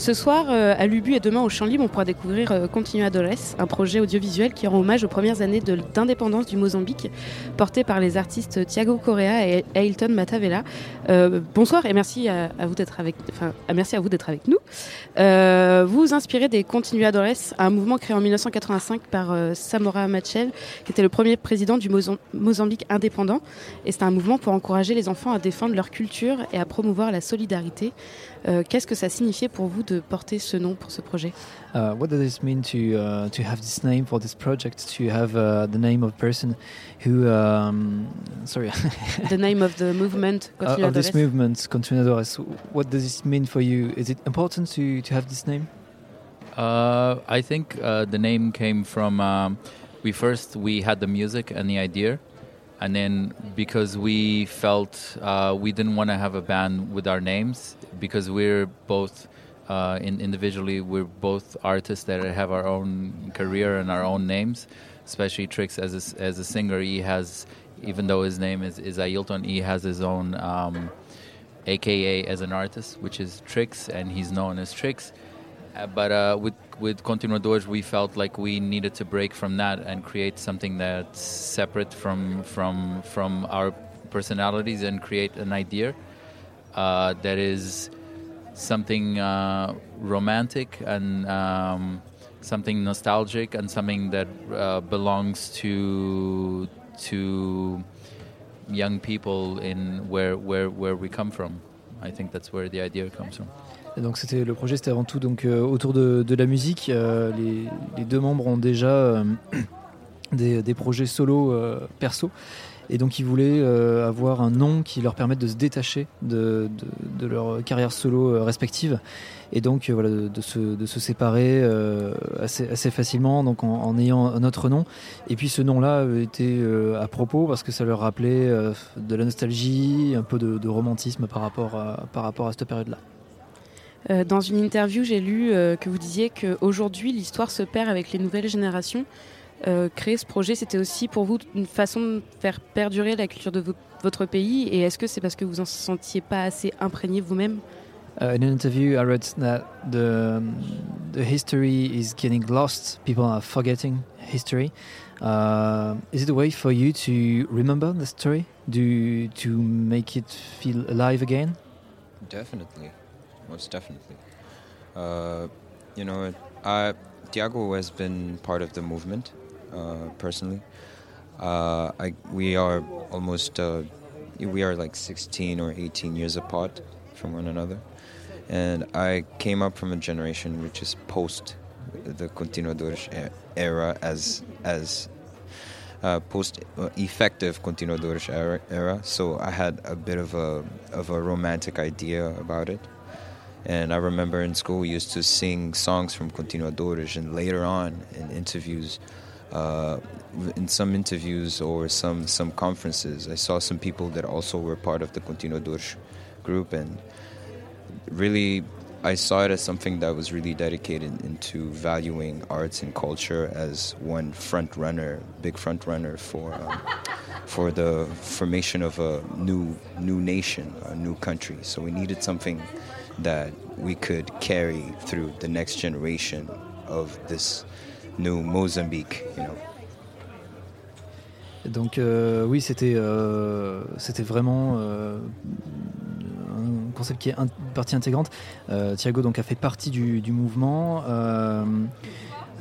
Ce soir, euh, à Lubu et demain au Champ Libre, on pourra découvrir euh, Continua un projet audiovisuel qui rend hommage aux premières années d'indépendance du Mozambique, porté par les artistes Thiago Correa et Ailton Matavela. Euh, bonsoir et merci à, vous d'être avec, enfin, merci à vous d'être avec nous. Euh, vous vous inspirez des Continua Dores, un mouvement créé en 1985 par Samora Machel, qui était le premier président du Mozam- Mozambique indépendant. Et c'est un mouvement pour encourager les enfants à défendre leur culture et à promouvoir la solidarité. Qu'est-ce que ça signifiait pour vous de porter ce nom pour ce projet Uh, what does it mean to uh, to have this name for this project? To have uh, the name of a person who, um, sorry, The name of the movement, uh, of this movement, Continuadores. What does it mean for you? Is it important to to have this name? Uh, I think uh, the name came from um, we first we had the music and the idea, and then because we felt uh, we didn't want to have a band with our names because we're both uh, in, individually we're both artists that have our own career and our own names. Especially Trix as a, as a singer, he has even though his name is is Ailton, he has his own. Um, AKA as an artist, which is Trix, and he's known as Trix. Uh, but uh, with with Continuadores, we felt like we needed to break from that and create something that's separate from from from our personalities and create an idea uh, that is something uh, romantic and um, something nostalgic and something that uh, belongs to to young people in where where where we come from. I think that's where the idea comes from. Et donc c'était le projet, c'était avant tout donc euh, autour de, de la musique. Euh, les, les deux membres ont déjà euh, des, des projets solo euh, perso. Et donc ils voulaient euh, avoir un nom qui leur permette de se détacher de, leur carrière solo euh, respective. Et donc euh, voilà, de, se, séparer assez, facilement donc en, ayant un autre nom. Et puis ce nom-là était à propos parce que ça leur rappelait de la nostalgie, un peu de, romantisme par rapport à, cette période-là. Dans une interview, j'ai lu que vous disiez qu'aujourd'hui, l'histoire se perd avec les nouvelles générations. Euh, créer ce projet, c'était aussi pour vous une façon de faire perdurer la culture de vo- votre pays. Et est-ce que c'est parce que vous en sentiez pas assez imprégné vous-même? Uh, in an interview, I read that the the history is getting lost. People are forgetting history. Uh, is it a way for you to remember the story, do to make it feel alive again? Definitely, most definitely. Uh, you know, I, Tiago has been part of the movement personally. Uh, I, we are almost uh, we are like 16 or 18 years apart from one another, and I came up from a generation which is post the continuadores era as as uh, post uh, effective continuadores era, era. So I had a bit of a of a romantic idea about it. And I remember in school we used to sing songs from Continuadores, and later on in interviews, uh, in some interviews or some some conferences, I saw some people that also were part of the Continuadores group, and really I saw it as something that was really dedicated into valuing arts and culture as one front runner, big front runner for um, for the formation of a new new nation, a new country. So we needed something that we could carry through the next generation of this new Mozambique, you know. Donc euh, oui, c'était euh, c'était vraiment euh, un concept qui est une partie intégrante. Euh, Thiago donc a fait partie du, du mouvement. Euh,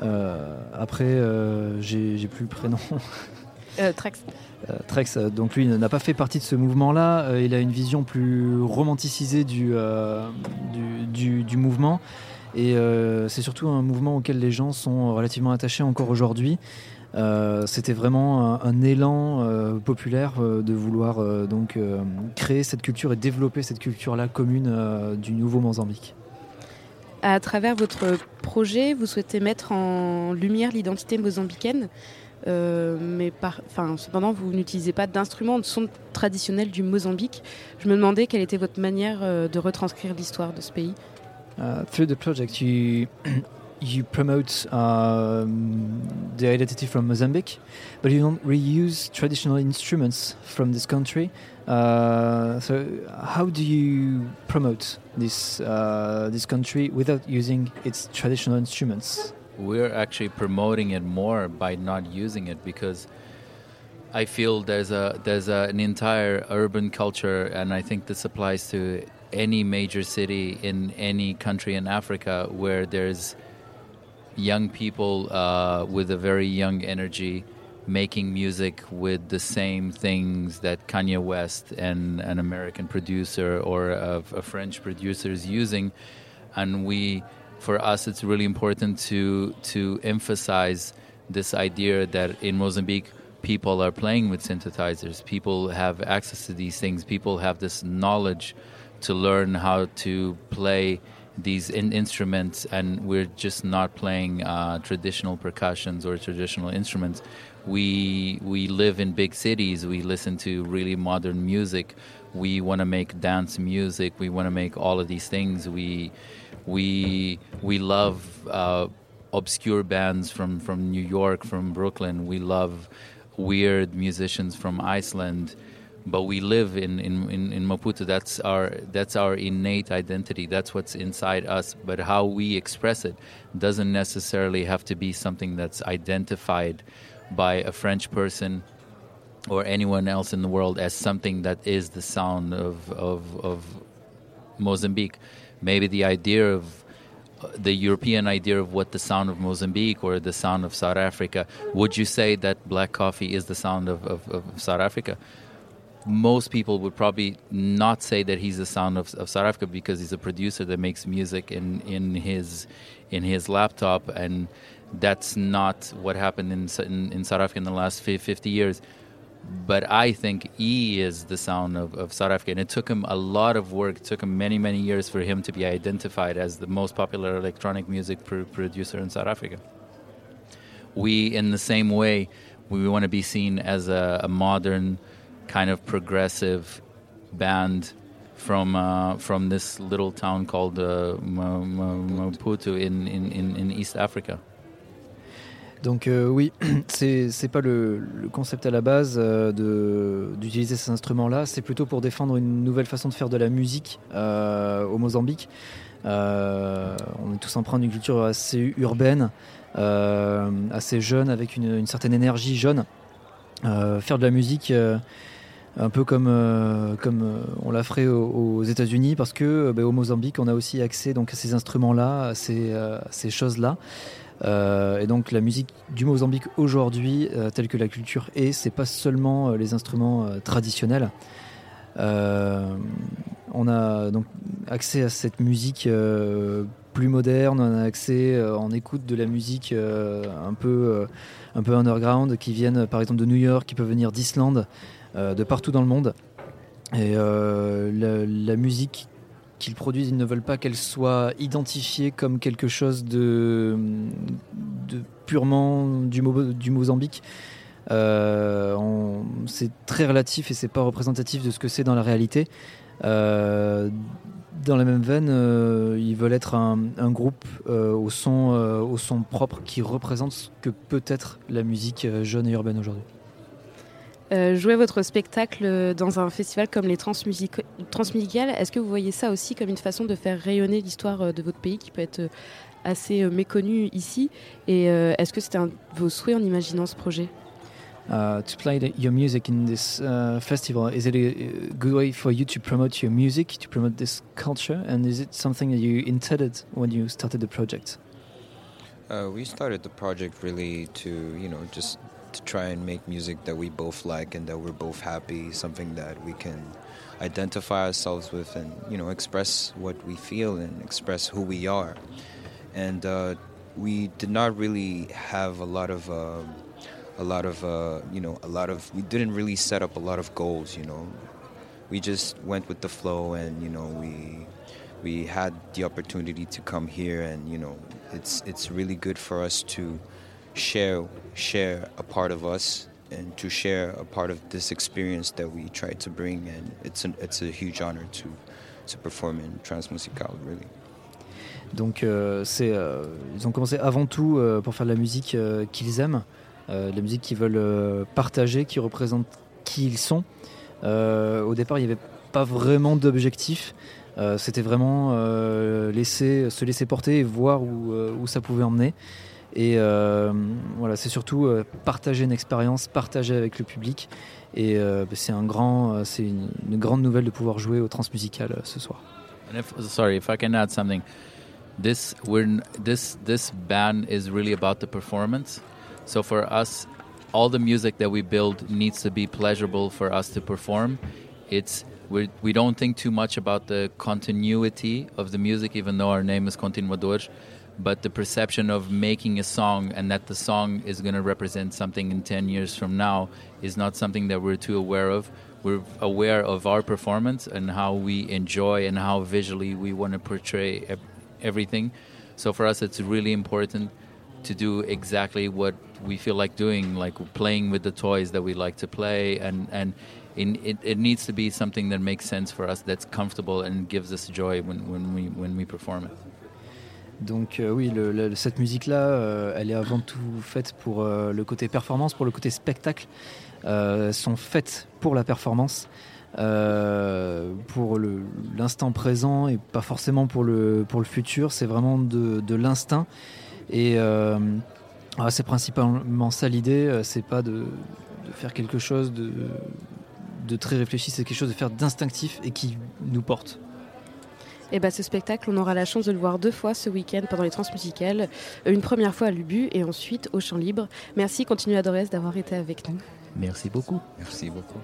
euh, après, euh, j'ai plus le prénom. euh, Trax Euh, Trex, euh, donc lui n'a pas fait partie de ce mouvement-là. Euh, il a une vision plus romanticisée du, euh, du, du- du mouvement. Et euh, c'est surtout un mouvement auquel les gens sont relativement attachés encore aujourd'hui. Euh, C'était vraiment un, élan euh, populaire de vouloir donc créer cette culture et développer cette culture-là commune du nouveau Mozambique. À travers votre projet, vous souhaitez mettre en lumière l'identité mozambicaine, mais par, cependant, vous n'utilisez pas d'instruments de son traditionnels du Mozambique. Je me demandais quelle était votre manière de retranscrire l'histoire de ce pays. Uh, through the project, you you promote um, the identity from Mozambique, but you don't reuse traditional instruments from this country. Uh, so, how do you promote this uh, this country without using its traditional instruments? We're actually promoting it more by not using it because I feel there's a there's a, an entire urban culture, and I think this applies to any major city in any country in Africa where there's young people uh, with a very young energy making music with the same things that Kanye West and an American producer or a, a French producer is using, and we, for us, it's really important to to emphasize this idea that in Mozambique people are playing with synthesizers, people have access to these things, people have this knowledge to learn how to play these in instruments, and we're just not playing uh, traditional percussions or traditional instruments. We we live in big cities. We listen to really modern music. We want to make dance music. We want to make all of these things. We we we love uh, obscure bands from from New York, from Brooklyn. We love weird musicians from Iceland but we live in, in, in, in, Maputo. That's our that's our innate identity. That's what's inside us. But how we express it doesn't necessarily have to be something that's identified by a French person or anyone else in the world as something that is the sound of of, of Mozambique. Maybe the idea of uh, the European idea of what the sound of Mozambique or the sound of South Africa. Would you say that black coffee is the sound of, of, of South Africa? Most people would probably not say that he's the sound of, of South Africa because he's a producer that makes music in, in his in his laptop, and that's not what happened in, in, in South Africa in the last 50 years. But I think E is the sound of, of South Africa, and it took him a lot of work. It took him many, many years for him to be identified as the most popular electronic music pr- producer in South Africa. We, in the same way, we want to be seen as a, a modern kind of progressive band from uh, from this little town called uh, Maputo in, in, in East Africa. Donc euh, oui, c'est c'est pas le, concept à la base euh, d'utiliser ces instruments-là, c'est plutôt pour défendre une nouvelle façon de faire de la musique euh, au Mozambique. Euh, on est tous empreints d'une culture assez urbaine, assez jeune, avec une certaine énergie jeune. faire de la musique un peu comme, euh, euh, on l'a fait aux, États-Unis, parce que euh, bah, Mozambique, on a aussi accès à ces instruments-là, à ces, choses-là. et donc la musique du Mozambique aujourd'hui, telle que la culture est, c'est pas seulement les instruments traditionnels. on a donc accès à cette musique plus moderne, on a accès, en écoute de la musique un peu un peu underground qui viennent par exemple de New York, qui peuvent venir d'Islande. Euh, de partout dans le monde. Et euh, la, musique qu'ils produisent, ils ne veulent pas qu'elle soit identifiée comme quelque chose de, purement du, du Mozambique. Euh, c'est très relatif et c'est pas représentatif de ce que c'est dans la réalité. dans la même veine, ils veulent être un, groupe au, son, au son propre qui représente ce que peut être la musique jeune et urbaine aujourd'hui. Euh, jouer votre spectacle dans un festival comme les Transmusicales, est-ce que vous voyez ça aussi comme une façon de faire rayonner l'histoire euh, de votre pays qui peut être euh, assez méconnue ici? Et est-ce que c'était un de vos souhaits en imaginant ce projet? Uh, to play the, your music in this uh, festival, is it a good way for you to promote your music, to promote this culture, and is it something that you intended when you started the project? Uh, we started the project really to, you know, just to try and make music that we both like and that we're both happy, something that we can identify ourselves with and you know express what we feel and express who we are. And uh, we did not really have a lot of uh, a lot of uh, you know a lot of we didn't really set up a lot of goals. You know, we just went with the flow and you know we we had the opportunity to come here and you know it's it's really good for us to share share a part of us and to share a part of this experience that we try to bring and it's an, it's a huge honor to to perform in Transmusical really. Donc c'est, ils ont commencé avant tout pour faire de la musique qu'ils aiment, de la musique qu'ils veulent partager, qui représente qui ils sont. au départ, il n'y avait pas vraiment d'objectif. C'était vraiment laisser, se laisser porter et voir où, où ça pouvait emmener. Et euh, voilà, c'est surtout euh, partager une expérience, partager avec le public. Et euh, c'est un grand, c'est une, grande nouvelle de pouvoir jouer au transmusical ce soir. If, sorry, if I can add something, this we're this this band is really about the performance. So for us, all the music that we build needs to be pleasurable for us to perform. It's we we don't think too much about the continuity of the music, even though our name is Continuador but the perception of making a song and that the song is going to represent something in 10 years from now is not something that we're too aware of. We're aware of our performance and how we enjoy and how visually we want to portray everything. So for us, it's really important to do exactly what we feel like doing, like playing with the toys that we like to play, and and in, it, it needs to be something that makes sense for us, that's comfortable and gives us joy when, when we when we perform it. Donc euh, oui, cette musique-là, euh, elle est avant tout faite pour euh, le côté performance, pour le côté spectacle. sont faites pour la performance, pour l'instant présent et pas forcément pour le, pour le futur. C'est vraiment de, l'instinct. Et ah, c'est principalement ça l'idée, c'est pas de, faire quelque chose de, de très réfléchi, c'est quelque chose de faire d'instinctif et qui nous porte. Et bah, ce spectacle, on aura la chance de le voir deux fois ce week-end pendant les transmusicales. Une première fois à Lubu et ensuite au Champ Libre. Merci, continue Adorès d'avoir été avec nous. Merci beaucoup. Merci beaucoup.